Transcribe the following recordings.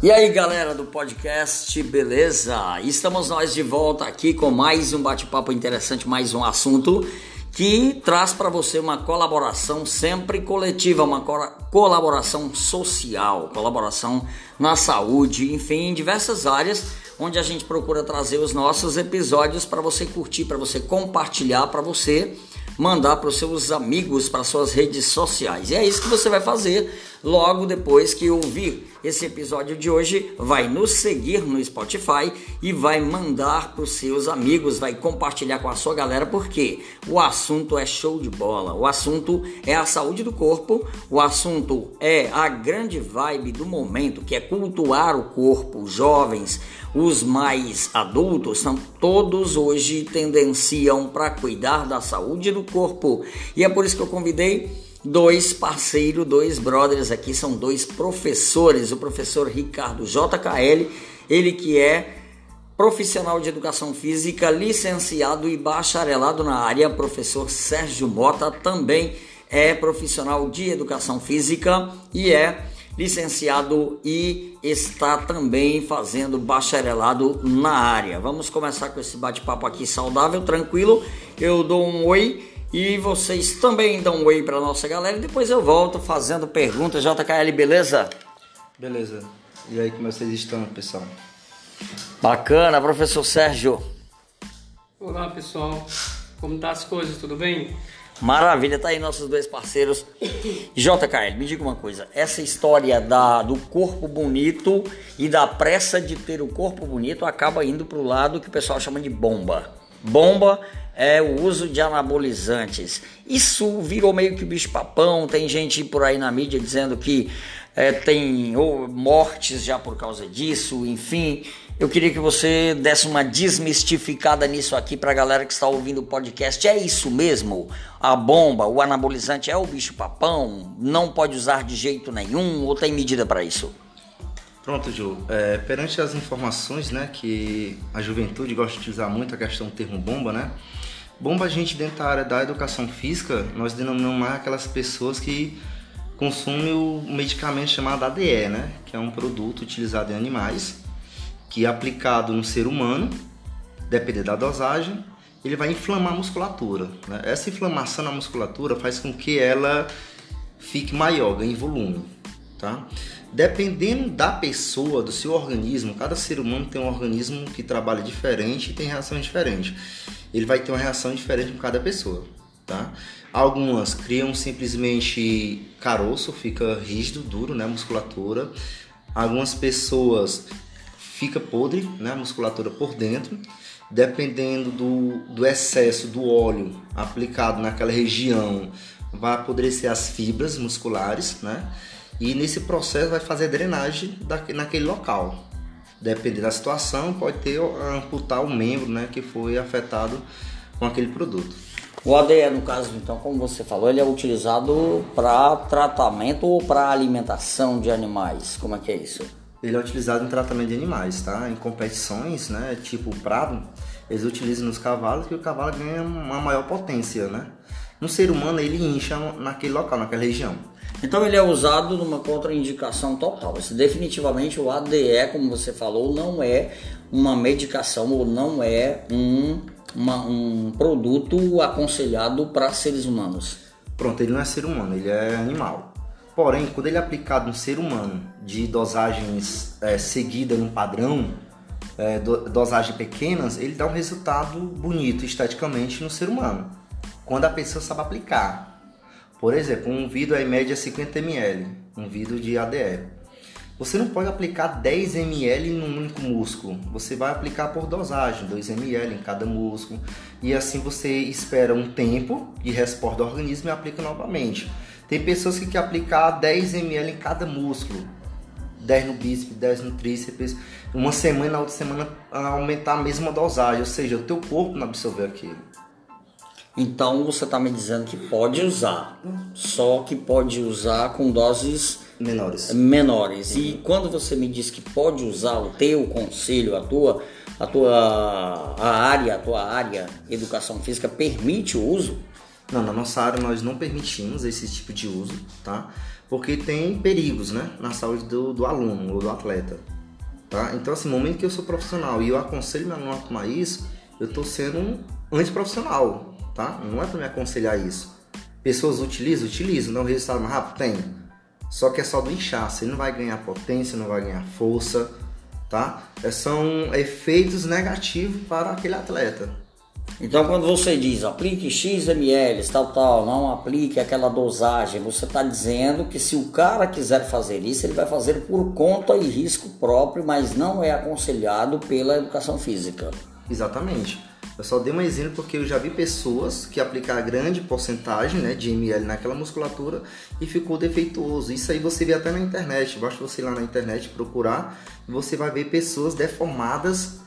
E aí galera do podcast, beleza? Estamos nós de volta aqui com mais um bate-papo interessante, mais um assunto que traz para você uma colaboração sempre coletiva, uma colaboração social, colaboração na saúde, enfim, em diversas áreas onde a gente procura trazer os nossos episódios para você curtir, para você compartilhar, para você mandar para os seus amigos, para suas redes sociais. E é isso que você vai fazer logo depois que ouvir esse episódio de hoje. Vai nos seguir no Spotify e vai mandar para os seus amigos, vai compartilhar com a sua galera, porque o assunto é show de bola. O assunto é a saúde do corpo, o assunto é a grande vibe do momento, que é cultuar o corpo, jovens, os mais adultos, são todos hoje tendenciam para cuidar da saúde do corpo. E é por isso que eu convidei dois parceiros, dois brothers aqui, são dois professores, o professor Ricardo JKL, ele que é profissional de educação física, licenciado e bacharelado na área, professor Sérgio Mota também é profissional de educação física e é licenciado e está também fazendo bacharelado na área. Vamos começar com esse bate-papo aqui saudável, tranquilo. Eu dou um oi e vocês também dão um oi para nossa galera e depois eu volto fazendo perguntas. JKL, beleza? Beleza. E aí, como vocês estão, pessoal? Bacana, professor Sérgio. Olá, pessoal. Como tá as coisas? Tudo bem? Maravilha, tá aí nossos dois parceiros. JKL, me diga uma coisa, essa história da, do corpo bonito e da pressa de ter o corpo bonito acaba indo para o lado que o pessoal chama de bomba. Bomba é o uso de anabolizantes. Isso virou meio que bicho papão, tem gente por aí na mídia dizendo que é, tem ou, mortes já por causa disso, enfim. Eu queria que você desse uma desmistificada nisso aqui para a galera que está ouvindo o podcast. É isso mesmo? A bomba, o anabolizante é o bicho papão? Não pode usar de jeito nenhum ou tem medida para isso? Pronto, Ju. É, perante as informações, né, que a juventude gosta de utilizar muito a questão do termo bomba, né? Bomba a gente dentro da área da educação física, nós denominamos mais aquelas pessoas que consumem o medicamento chamado ADE, né? Que é um produto utilizado em animais que aplicado no ser humano, dependendo da dosagem, ele vai inflamar a musculatura. Né? Essa inflamação na musculatura faz com que ela fique maior, ganhe volume. Tá? Dependendo da pessoa, do seu organismo, cada ser humano tem um organismo que trabalha diferente e tem reação diferente. Ele vai ter uma reação diferente com cada pessoa. Tá? Algumas criam simplesmente caroço, fica rígido, duro, né, musculatura. Algumas pessoas fica podre, né, musculatura por dentro, dependendo do, do excesso do óleo aplicado naquela região, vai apodrecer as fibras musculares, né? E nesse processo vai fazer drenagem naquele local. Dependendo da situação, pode ter amputar o membro, né, que foi afetado com aquele produto. O ADE, no caso, então, como você falou, ele é utilizado para tratamento ou para alimentação de animais. Como é que é isso? ele é utilizado em tratamento de animais, tá? Em competições, né? Tipo prado, eles utilizam nos cavalos que o cavalo ganha uma maior potência, né? No ser humano ele incha naquele local, naquela região. Então ele é usado numa contraindicação total. Esse, definitivamente o ADE, como você falou, não é uma medicação ou não é um, uma, um produto aconselhado para seres humanos. Pronto, ele não é ser humano, ele é animal. Porém, quando ele é aplicado no ser humano de dosagens é, seguidas num padrão, é, do, dosagem pequenas, ele dá um resultado bonito esteticamente no ser humano. Quando a pessoa sabe aplicar. Por exemplo, um vidro é em média 50 ml, um vidro de ADE. Você não pode aplicar 10 ml num único músculo. Você vai aplicar por dosagem, 2 ml em cada músculo. E assim você espera um tempo de resposta do organismo e aplica novamente. Tem pessoas que querem aplicar 10 ml em cada músculo. 10 no bíceps, 10 no tríceps. Uma semana, na outra semana aumentar a mesma dosagem. Ou seja, o teu corpo não absorveu aquilo. Então você está me dizendo que pode usar, só que pode usar com doses menores. Menores. Uhum. E quando você me diz que pode usar o teu conselho, a tua, a tua a área, a tua área educação física permite o uso? Não, na nossa área nós não permitimos esse tipo de uso, tá? Porque tem perigos, né? Na saúde do, do aluno ou do atleta, tá? Então, assim, no momento que eu sou profissional e eu aconselho meu aluno a tomar isso, eu estou sendo um antiprofissional, tá? Não é para me aconselhar isso. Pessoas utilizam? Utilizam. Não resultado mais rápido? Tem. Só que é só do inchaço. Ele não vai ganhar potência, não vai ganhar força, tá? É, são efeitos negativos para aquele atleta. Então, quando você diz aplique X ml, tal, tal, não aplique aquela dosagem, você está dizendo que se o cara quiser fazer isso, ele vai fazer por conta e risco próprio, mas não é aconselhado pela educação física. Exatamente. Eu só dei um exemplo porque eu já vi pessoas que aplicaram grande porcentagem né, de ml naquela musculatura e ficou defeituoso. Isso aí você vê até na internet. Basta você ir lá na internet procurar e você vai ver pessoas deformadas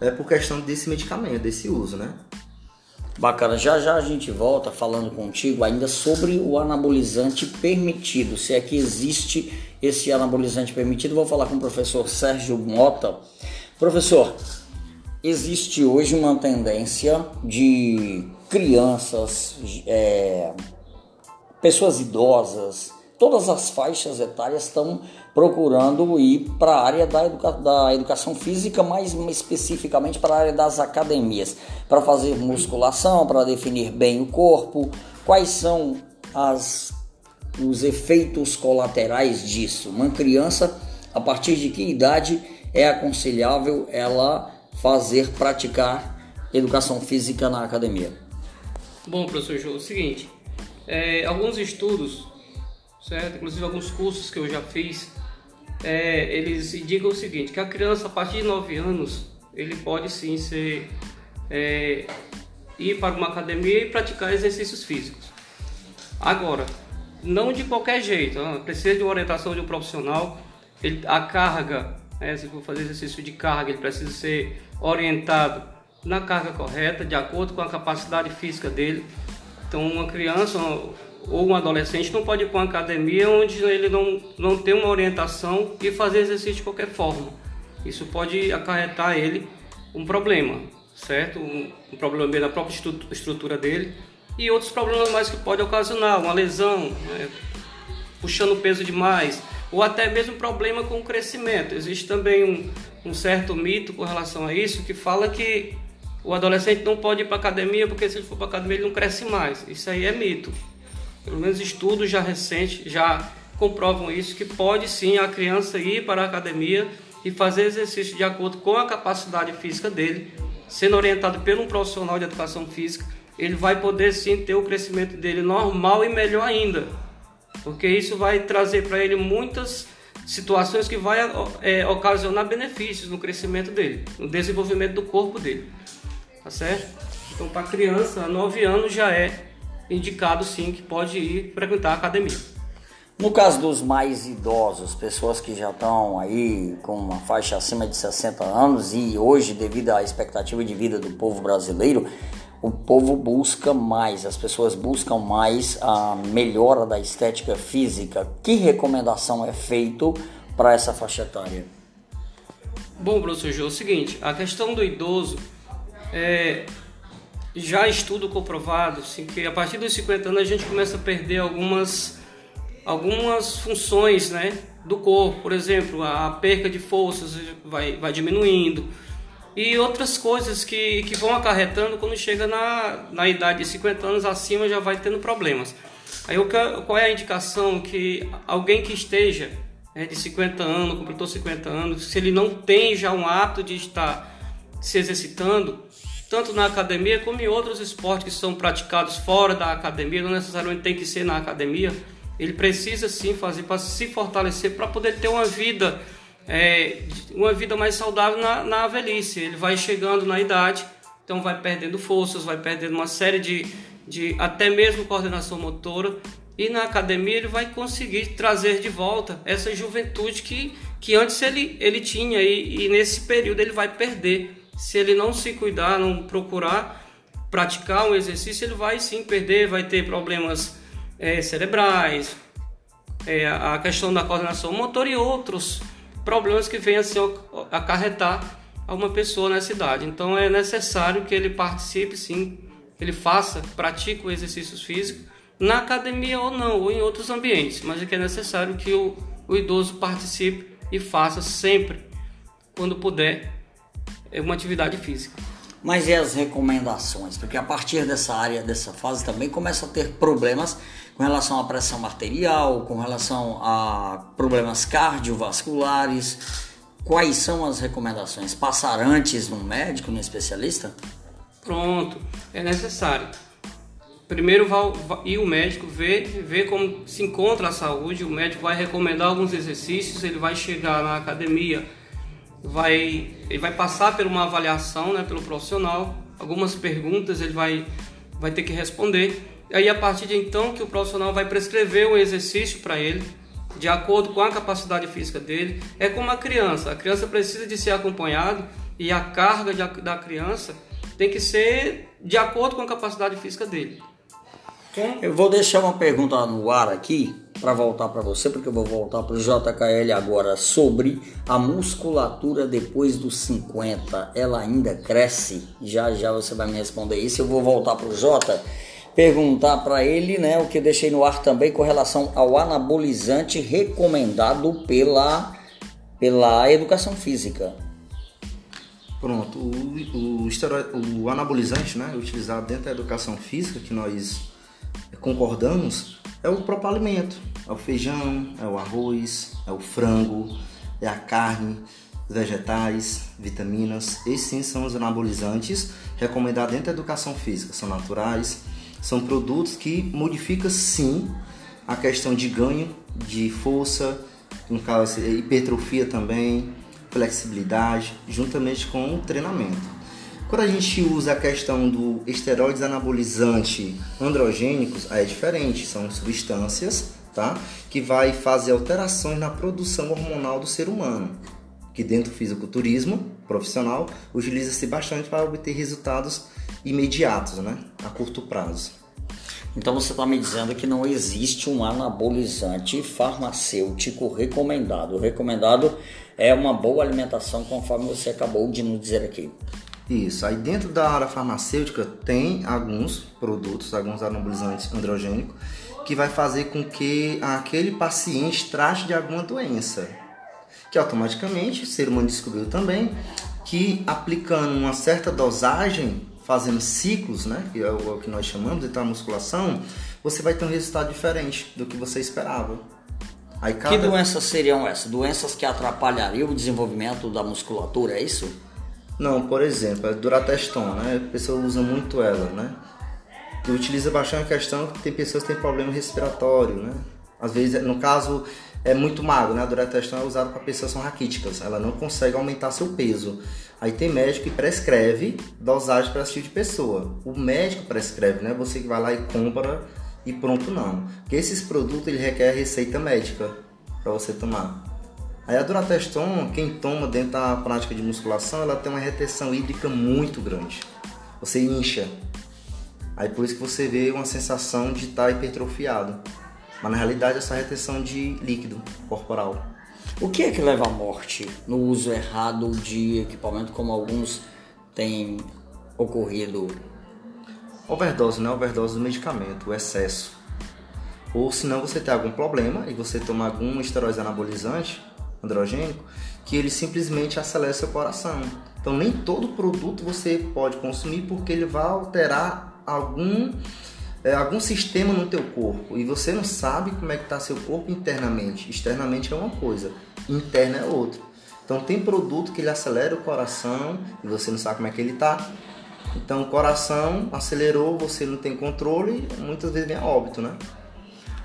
é, por questão desse medicamento, desse uso, né? Bacana, já já a gente volta falando contigo ainda sobre o anabolizante permitido, se é que existe esse anabolizante permitido. Vou falar com o professor Sérgio Mota. Professor, existe hoje uma tendência de crianças, é, pessoas idosas, todas as faixas etárias estão procurando ir para a área da, educa da educação física, mais especificamente para a área das academias, para fazer musculação, para definir bem o corpo. Quais são as, os efeitos colaterais disso? Uma criança, a partir de que idade é aconselhável ela fazer, praticar educação física na academia? Bom, professor João, é o seguinte, é, alguns estudos, certo? Inclusive alguns cursos que eu já fiz, é, eles indicam o seguinte, que a criança a partir de 9 anos, ele pode sim ser é, ir para uma academia e praticar exercícios físicos. Agora, não de qualquer jeito, precisa de uma orientação de um profissional, ele, a carga né? Se for fazer exercício de carga, ele precisa ser orientado na carga correta, de acordo com a capacidade física dele. Então, uma criança ou um adolescente não pode ir para uma academia onde ele não, não tem uma orientação e fazer exercício de qualquer forma. Isso pode acarretar ele um problema, certo? Um, um problema na própria estrutura dele e outros problemas mais que pode ocasionar, uma lesão, né? puxando peso demais, ou até mesmo problema com o crescimento. Existe também um, um certo mito com relação a isso que fala que o adolescente não pode ir para academia porque se ele for para academia ele não cresce mais. Isso aí é mito. Pelo menos estudos já recentes já comprovam isso que pode sim a criança ir para a academia e fazer exercício de acordo com a capacidade física dele, sendo orientado por um profissional de educação física, ele vai poder sim ter o crescimento dele normal e melhor ainda porque isso vai trazer para ele muitas situações que vai é, ocasionar benefícios no crescimento dele, no desenvolvimento do corpo dele, tá certo? Então, para criança, 9 anos já é indicado sim que pode ir frequentar a academia. No caso dos mais idosos, pessoas que já estão aí com uma faixa acima de 60 anos e hoje, devido à expectativa de vida do povo brasileiro, o povo busca mais, as pessoas buscam mais a melhora da estética física. Que recomendação é feito para essa faixa etária? Bom, professor João, é o seguinte, a questão do idoso é, já estudo comprovado assim, que a partir dos 50 anos a gente começa a perder algumas, algumas funções né, do corpo, por exemplo, a perca de forças vai, vai diminuindo, e outras coisas que, que vão acarretando quando chega na, na idade de 50 anos acima já vai tendo problemas. Aí qual é a indicação que alguém que esteja né, de 50 anos, completou 50 anos, se ele não tem já um hábito de estar se exercitando, tanto na academia como em outros esportes que são praticados fora da academia, não necessariamente tem que ser na academia, ele precisa sim fazer para se fortalecer, para poder ter uma vida é, uma vida mais saudável na, na velhice. Ele vai chegando na idade, então vai perdendo forças, vai perdendo uma série de, de até mesmo coordenação motora. E na academia ele vai conseguir trazer de volta essa juventude que, que antes ele, ele tinha e, e nesse período ele vai perder. Se ele não se cuidar, não procurar praticar um exercício, ele vai sim perder, vai ter problemas é, cerebrais, é, a questão da coordenação motor e outros problemas que venham assim, acarretar a uma pessoa nessa idade. Então é necessário que ele participe sim ele faça, pratique o exercício físico na academia ou não, ou em outros ambientes, mas é que é necessário que o, o idoso participe e faça sempre, quando puder, uma atividade física. Mas e as recomendações? Porque a partir dessa área, dessa fase, também começa a ter problemas com relação à pressão arterial, com relação a problemas cardiovasculares. Quais são as recomendações? Passar antes no médico, no especialista? Pronto, é necessário. Primeiro ir o médico ver, ver como se encontra a saúde, o médico vai recomendar alguns exercícios, ele vai chegar na academia, vai, ele vai passar por uma avaliação né, pelo profissional, algumas perguntas ele vai, vai ter que responder. Aí a partir de então que o profissional vai prescrever um exercício para ele, de acordo com a capacidade física dele. É como a criança, a criança precisa de ser acompanhado e a carga de, da criança tem que ser de acordo com a capacidade física dele. Eu vou deixar uma pergunta no ar aqui para voltar para você, porque eu vou voltar para o JKL agora sobre a musculatura depois dos 50. Ela ainda cresce? Já já você vai me responder isso. Eu vou voltar para o J perguntar para ele, né, o que eu deixei no ar também com relação ao anabolizante recomendado pela pela educação física. Pronto, o, o, o anabolizante, né, utilizado dentro da educação física que nós concordamos é o próprio alimento. É o feijão, é o arroz, é o frango, é a carne, vegetais, vitaminas. Esses sim são os anabolizantes recomendados dentro da educação física. São naturais, são produtos que modificam sim a questão de ganho de força, no caso hipertrofia também, flexibilidade, juntamente com o treinamento. Quando a gente usa a questão do esteroides anabolizante androgênicos, aí é diferente, são substâncias tá? que vai fazer alterações na produção hormonal do ser humano. Que dentro do fisiculturismo profissional utiliza-se bastante para obter resultados imediatos, né? a curto prazo. Então você está me dizendo que não existe um anabolizante farmacêutico recomendado. O recomendado é uma boa alimentação, conforme você acabou de nos dizer aqui. Isso. Aí dentro da área farmacêutica tem alguns produtos, alguns anabolizantes androgênicos, que vai fazer com que aquele paciente trate de alguma doença. Que automaticamente o ser humano descobriu também que aplicando uma certa dosagem, fazendo ciclos, né, que é o que nós chamamos de musculação, você vai ter um resultado diferente do que você esperava. Aí cada... Que doenças seriam essas? Doenças que atrapalhariam o desenvolvimento da musculatura, é isso? Não, por exemplo, a Durateston, né? A pessoa usa muito ela, né? E utiliza bastante a questão que tem pessoas que têm problema respiratório, né? Às vezes, no caso, é muito magro, né? A Durateston é usada para pessoas que são raquíticas, ela não consegue aumentar seu peso. Aí tem médico que prescreve dosagem para esse tipo de pessoa. O médico prescreve, né? Você que vai lá e compra e pronto não. Porque esses produtos ele requer receita médica para você tomar. Aí a Durateston, quem toma dentro da prática de musculação, ela tem uma retenção hídrica muito grande. Você incha. Aí por isso que você vê uma sensação de estar hipertrofiado. Mas na realidade é só retenção de líquido corporal. O que é que leva à morte no uso errado de equipamento, como alguns têm ocorrido? Overdose, né? Overdose do medicamento, o excesso. Ou se não você tem algum problema e você toma algum esteroide anabolizante, androgênico, que ele simplesmente acelera seu coração. Então nem todo produto você pode consumir porque ele vai alterar algum é, algum sistema no teu corpo e você não sabe como é que está seu corpo internamente. Externamente é uma coisa, interna é outra. Então tem produto que ele acelera o coração e você não sabe como é que ele está. Então o coração acelerou, você não tem controle, muitas vezes vem a óbito, né?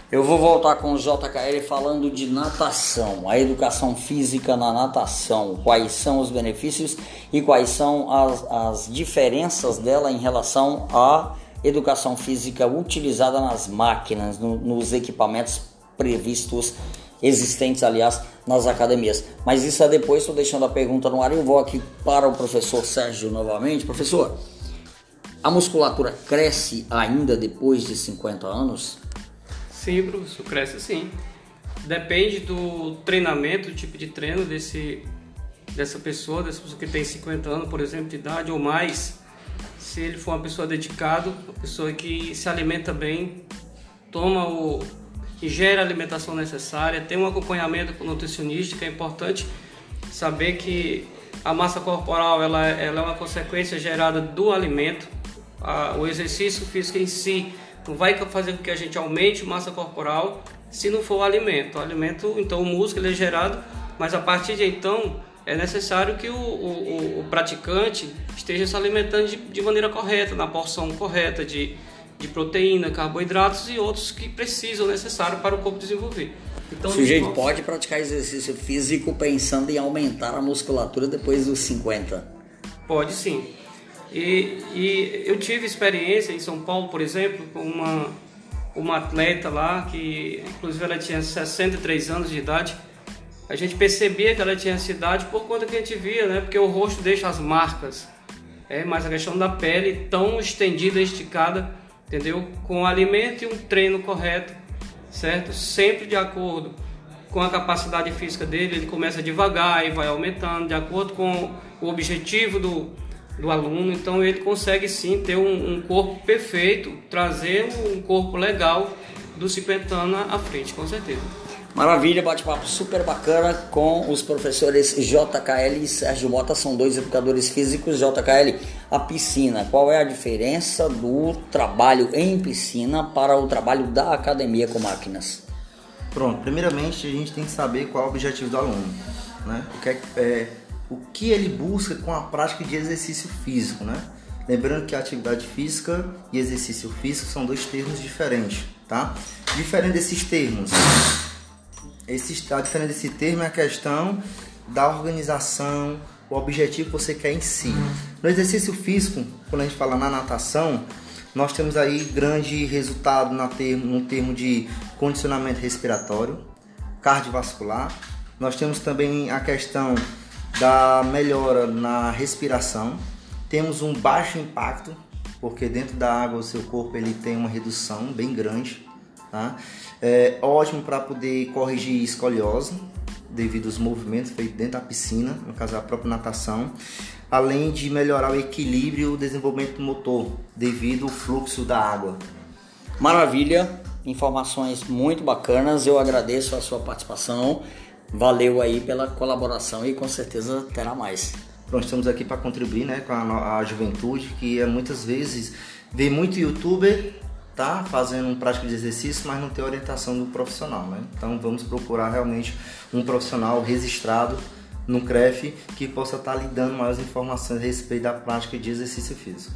Eu vou voltar com o JKL falando de natação, a educação física na natação, quais são os benefícios e quais são as, as diferenças dela em relação à educação física utilizada nas máquinas, no, nos equipamentos previstos, existentes, aliás, nas academias. Mas isso é depois, estou deixando a pergunta no ar e eu vou aqui para o professor Sérgio novamente. Professor, a musculatura cresce ainda depois de 50 anos? Sim, professor, cresce sim. Depende do treinamento, do tipo de treino desse, dessa pessoa, dessa pessoa que tem 50 anos, por exemplo, de idade ou mais. se ele for uma pessoa dedicada, uma pessoa que se alimenta bem, toma o ingere a alimentação necessária, tem um acompanhamento com nutricionista, que é importante saber que a massa corporal ela, ela é uma consequência gerada do alimento. A, o exercício físico em si não vai fazer com que a gente aumente massa corporal se não for o alimento. O alimento, então o músculo é gerado, mas a partir de então é necessário que o, o, o praticante esteja se alimentando de, de, maneira correta, na porção correta de, de proteína, carboidratos e outros que precisam, necessário para o corpo desenvolver. Então, o sujeito pode praticar exercício físico pensando em aumentar a musculatura depois dos 50? Pode sim. E, e eu tive experiência em São Paulo, por exemplo, com uma, uma atleta lá, que inclusive ela tinha 63 anos de idade. A gente percebia que ela tinha essa idade por conta que a gente via, né? Porque o rosto deixa as marcas. É, mas a questão da pele tão estendida, esticada, entendeu? Com alimento e um treino correto, certo? Sempre de acordo com a capacidade física dele, ele começa devagar e vai aumentando, de acordo com o objetivo do, do aluno. Então ele consegue sim ter um, um corpo perfeito, trazer um corpo legal do 50 anos à frente, com certeza. Maravilha, bate-papo super bacana com os professores JKL e Sérgio Mota, são dois educadores físicos. JKL, a piscina, qual é a diferença do trabalho em piscina para o trabalho da academia com máquinas? Pronto, primeiramente a gente tem que saber qual é o objetivo do aluno, né? O que, é, é, o que ele busca com a prática de exercício físico, né? Lembrando que atividade física e exercício físico são dois termos diferentes, tá? Diferente desses termos, esse, a diferença desse termo é a questão da organização, o objetivo que você quer em si. No exercício físico, quando a gente fala na natação, nós temos aí grande resultado na termo, no termo de condicionamento respiratório, cardiovascular. Nós temos também a questão da melhora na respiração. Temos um baixo impacto, porque dentro da água o seu corpo ele tem uma redução bem grande. Tá? É ótimo para poder corrigir escoliose devido aos movimentos feitos dentro da piscina, no caso a própria natação, além de melhorar o equilíbrio e o desenvolvimento motor devido ao fluxo da água. Maravilha, informações muito bacanas. Eu agradeço a sua participação. Valeu aí pela colaboração e com certeza terá mais. Nós estamos aqui para contribuir né, com a, a juventude que é, muitas vezes vê muito youtuber tá fazendo um prática de exercício, mas não tem orientação do profissional, né? Então vamos procurar realmente um profissional registrado no CREF que possa estar tá lhe dando mais informações a respeito da prática de exercício físico.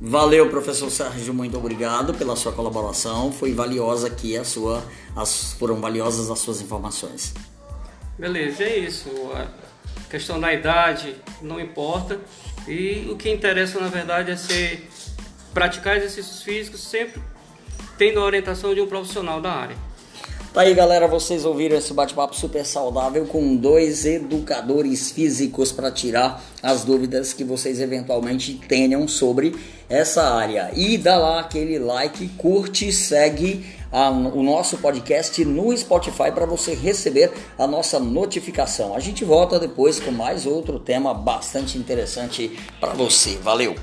Valeu, professor Sérgio, muito obrigado pela sua colaboração. Foi valiosa aqui a sua, as, foram valiosas as suas informações. Beleza, é isso. A questão da idade não importa e o que interessa na verdade é ser praticar exercícios físicos sempre tendo a orientação de um profissional da área. Tá aí, galera, vocês ouviram esse bate-papo super saudável com dois educadores físicos para tirar as dúvidas que vocês eventualmente tenham sobre essa área. E dá lá aquele like, curte, segue a, o nosso podcast no Spotify para você receber a nossa notificação. A gente volta depois com mais outro tema bastante interessante para você. Valeu!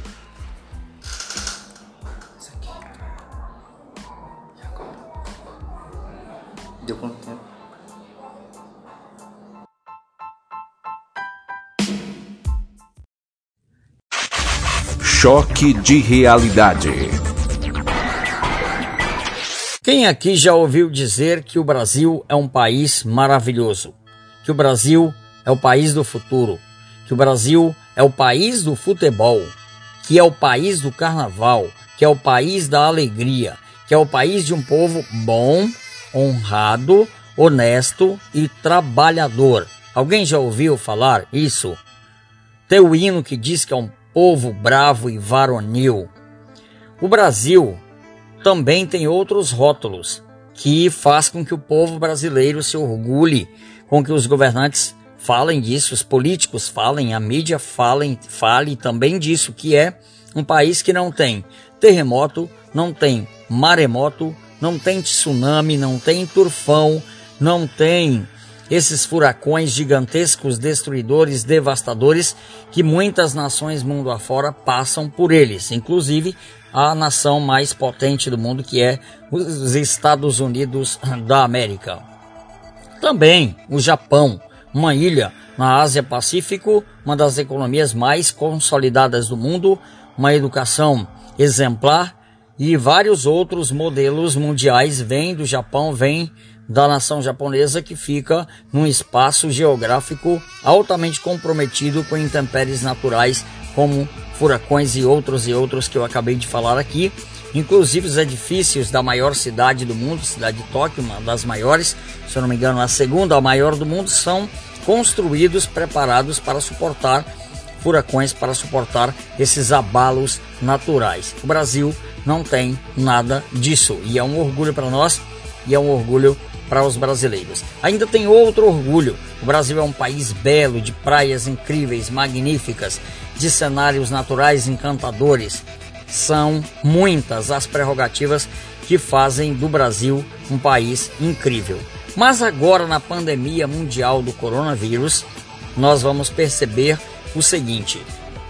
Deu quanto tempo? Choque de realidade. Quem aqui já ouviu dizer que o Brasil é um país maravilhoso? Que o Brasil é o país do futuro? Que o Brasil é o país do futebol? Que é o país do carnaval? Que é o país da alegria? Que é o país de um povo bom, honrado, honesto e trabalhador. Alguém já ouviu falar isso? Tem o hino que diz que é um povo bravo e varonil. O Brasil também tem outros rótulos que faz com que o povo brasileiro se orgulhe, com que os governantes falem disso, os políticos falem, a mídia falem, fale também disso, que é um país que não tem terremoto, não tem maremoto, não tem tsunami, não tem turfão, não tem esses furacões gigantescos, destruidores, devastadores, que muitas nações mundo afora passam por eles, inclusive a nação mais potente do mundo, que é os Estados Unidos da América. Também o Japão, uma ilha na Ásia Pacífico, uma das economias mais consolidadas do mundo, uma educação exemplar e vários outros modelos mundiais vêm do Japão, vêm da nação japonesa que fica num espaço geográfico altamente comprometido com intempéries naturais como furacões e outros e outros que eu acabei de falar aqui. Inclusive os edifícios da maior cidade do mundo, cidade de Tóquio, uma das maiores, se eu não me engano, a segunda a maior do mundo, são construídos, preparados para suportar furacões, para suportar esses abalos naturais. O Brasil não tem nada disso e é um orgulho para nós e é um orgulho para os brasileiros. Ainda tem outro orgulho: o Brasil é um país belo, de praias incríveis, magníficas, de cenários naturais encantadores. São muitas as prerrogativas que fazem do Brasil um país incrível. Mas agora, na pandemia mundial do coronavírus, nós vamos perceber o seguinte: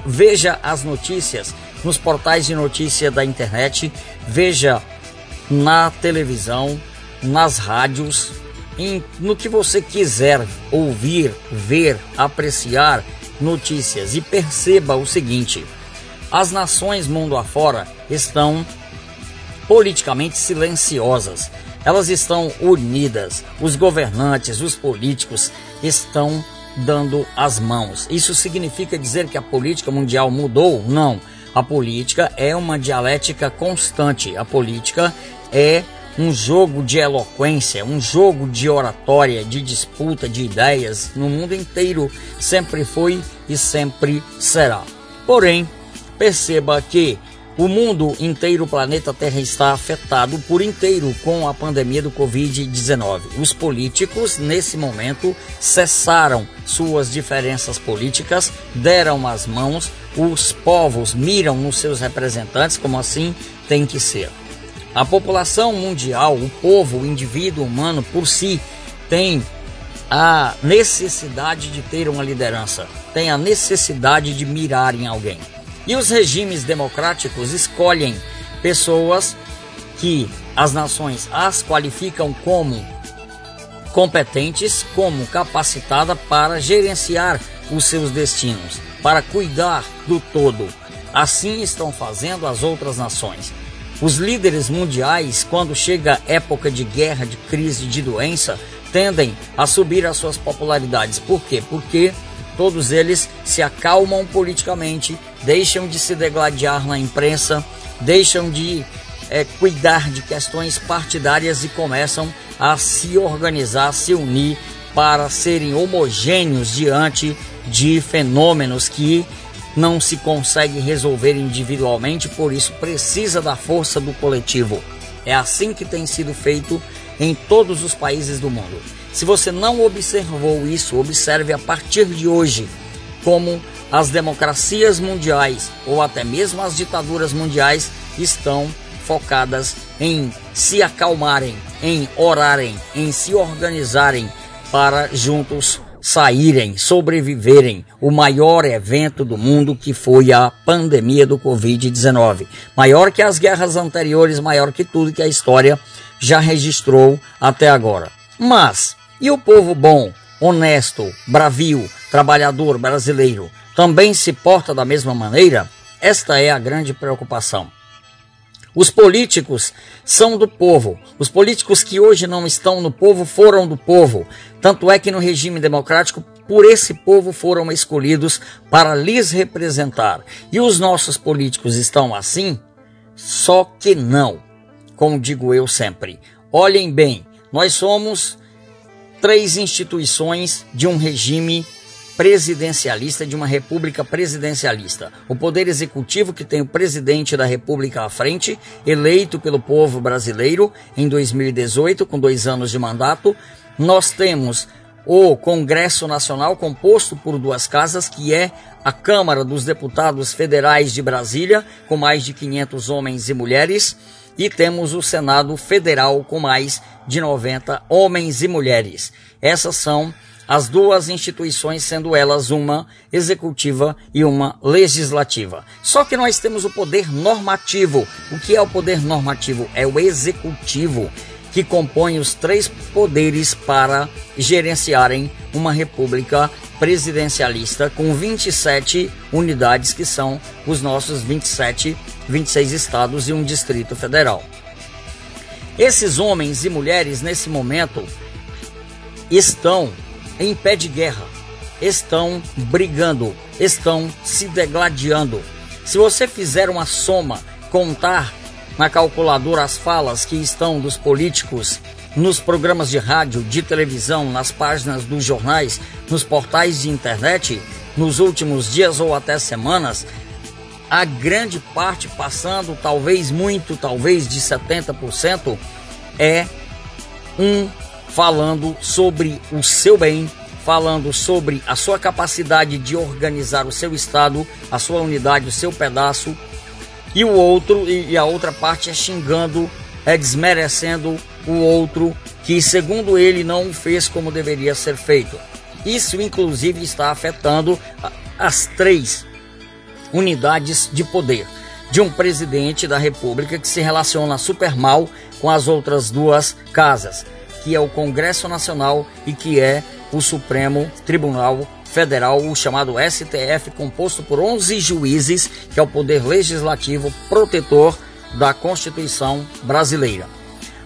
veja as notícias nos portais de notícia da internet, veja na televisão, nas rádios, em, no que você quiser ouvir, ver, apreciar notícias e perceba o seguinte: as nações mundo afora estão politicamente silenciosas. Elas estão unidas. Os governantes, os políticos estão dando as mãos. Isso significa dizer que a política mundial mudou? Não. A política é uma dialética constante. A política é um jogo de eloquência, um jogo de oratória, de disputa de ideias no mundo inteiro. Sempre foi e sempre será. Porém, perceba que o mundo inteiro, o planeta Terra está afetado por inteiro com a pandemia do Covid-19. Os políticos, nesse momento, cessaram suas diferenças políticas, deram as mãos, os povos miram nos seus representantes, como assim tem que ser. A população mundial, o povo, o indivíduo humano por si, tem a necessidade de ter uma liderança, tem a necessidade de mirar em alguém. E os regimes democráticos escolhem pessoas que as nações as qualificam como competentes, como capacitada para gerenciar os seus destinos, para cuidar do todo. Assim estão fazendo as outras nações. Os líderes mundiais, quando chega época de guerra, de crise, de doença, tendem a subir as suas popularidades. Por quê? Porque todos eles se acalmam politicamente, deixam de se degladiar na imprensa, deixam de é, cuidar de questões partidárias e começam a se organizar, se unir para serem homogêneos diante de fenômenos que não se consegue resolver individualmente, por isso precisa da força do coletivo. É assim que tem sido feito em todos os países do mundo. Se você não observou isso, observe a partir de hoje como as democracias mundiais ou até mesmo as ditaduras mundiais estão focadas em se acalmarem, em orarem, em se organizarem para juntos saírem, sobreviverem o maior evento do mundo que foi a pandemia do Covid-19. Maior que as guerras anteriores, maior que tudo que a história já registrou até agora. Mas, e o povo bom, honesto, bravio, trabalhador brasileiro também se porta da mesma maneira? Esta é a grande preocupação. Os políticos são do povo. Os políticos que hoje não estão no povo foram do povo. Tanto é que no regime democrático, por esse povo foram escolhidos para lhes representar. E os nossos políticos estão assim? Só que não. Como digo eu sempre. Olhem bem, nós somos três instituições de um regime presidencialista de uma república presidencialista. O poder executivo que tem o presidente da república à frente, eleito pelo povo brasileiro em 2018 com dois anos de mandato. Nós temos o Congresso Nacional composto por duas casas, que é a Câmara dos Deputados Federais de Brasília, com mais de 500 homens e mulheres, e temos o Senado Federal com mais de 90 homens e mulheres. Essas são as duas instituições, sendo elas uma executiva e uma legislativa. Só que nós temos o poder normativo. O que é o poder normativo? É o executivo, que compõe os três poderes para gerenciarem uma república presidencialista com 27 unidades, que são os nossos 27, 26 estados e um distrito federal. Esses homens e mulheres, nesse momento, estão em pé de guerra, estão brigando, estão se degladiando. Se você fizer uma soma, contar na calculadora as falas que estão dos políticos nos programas de rádio, de televisão, nas páginas dos jornais, nos portais de internet, nos últimos dias ou até semanas, a grande parte passando, talvez muito, talvez de 70%, é um falando sobre o seu bem, falando sobre a sua capacidade de organizar o seu estado, a sua unidade, o seu pedaço, e o outro e a outra parte é xingando, é desmerecendo o outro que segundo ele não fez como deveria ser feito. Isso inclusive está afetando as três unidades de poder de um presidente da República que se relaciona super mal com as outras duas casas que é o Congresso Nacional e que é o Supremo Tribunal Federal, o chamado STF, composto por 11 juízes, que é o poder legislativo protetor da Constituição brasileira.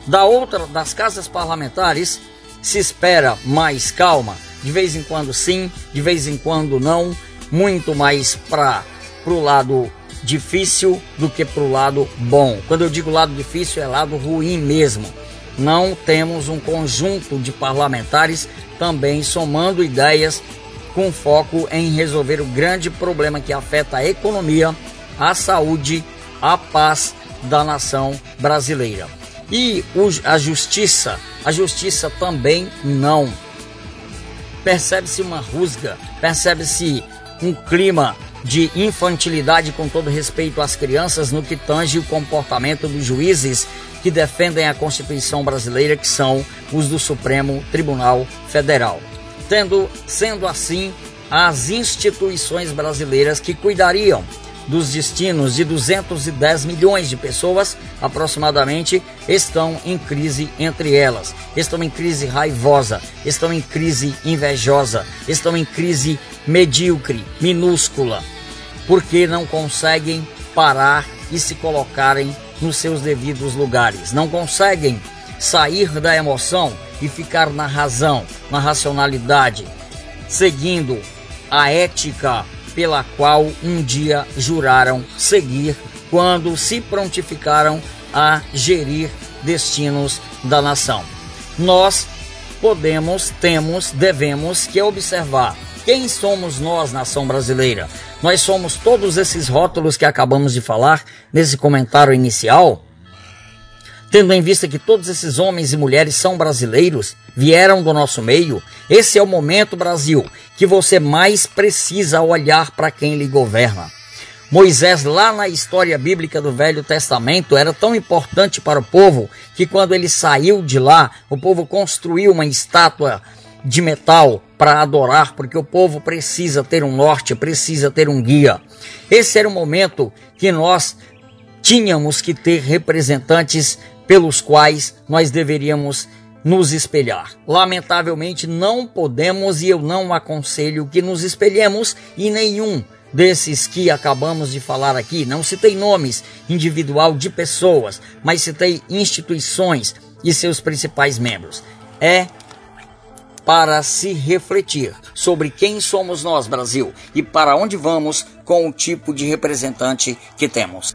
Da outra, das casas parlamentares, se espera mais calma, de vez em quando sim, de vez em quando não, muito mais para o lado difícil do que para o lado bom. Quando eu digo lado difícil, é lado ruim mesmo não temos um conjunto de parlamentares também somando ideias com foco em resolver o grande problema que afeta a economia, a saúde, a paz da nação brasileira. E a justiça, a justiça também não. Percebe-se uma rusga, percebe-se um clima de infantilidade com todo respeito às crianças no que tange o comportamento dos juízes que defendem a Constituição brasileira, que são os do Supremo Tribunal Federal. Tendo, sendo assim, as instituições brasileiras que cuidariam dos destinos de 210 milhões de pessoas, aproximadamente, estão em crise entre elas. Estão em crise raivosa, estão em crise invejosa, estão em crise medíocre, minúscula, porque não conseguem parar e se colocarem nos seus devidos lugares. Não conseguem sair da emoção e ficar na razão, na racionalidade, seguindo a ética pela qual um dia juraram seguir quando se prontificaram a gerir destinos da nação. Nós podemos, temos, devemos que observar quem somos nós, nação brasileira? Nós somos todos esses rótulos que acabamos de falar nesse comentário inicial? Tendo em vista que todos esses homens e mulheres são brasileiros, vieram do nosso meio, esse é o momento, Brasil, que você mais precisa olhar para quem lhe governa. Moisés, lá na história bíblica do Velho Testamento, era tão importante para o povo que quando ele saiu de lá, o povo construiu uma estátua de metal para adorar, porque o povo precisa ter um norte, precisa ter um guia. Esse era o momento que nós tínhamos que ter representantes pelos quais nós deveríamos nos espelhar. Lamentavelmente não podemos e eu não aconselho que nos espelhemos em nenhum desses que acabamos de falar aqui. Não citei nomes individual de pessoas, mas citei instituições e seus principais membros. É para se refletir sobre quem somos nós, Brasil, e para onde vamos com o tipo de representante que temos.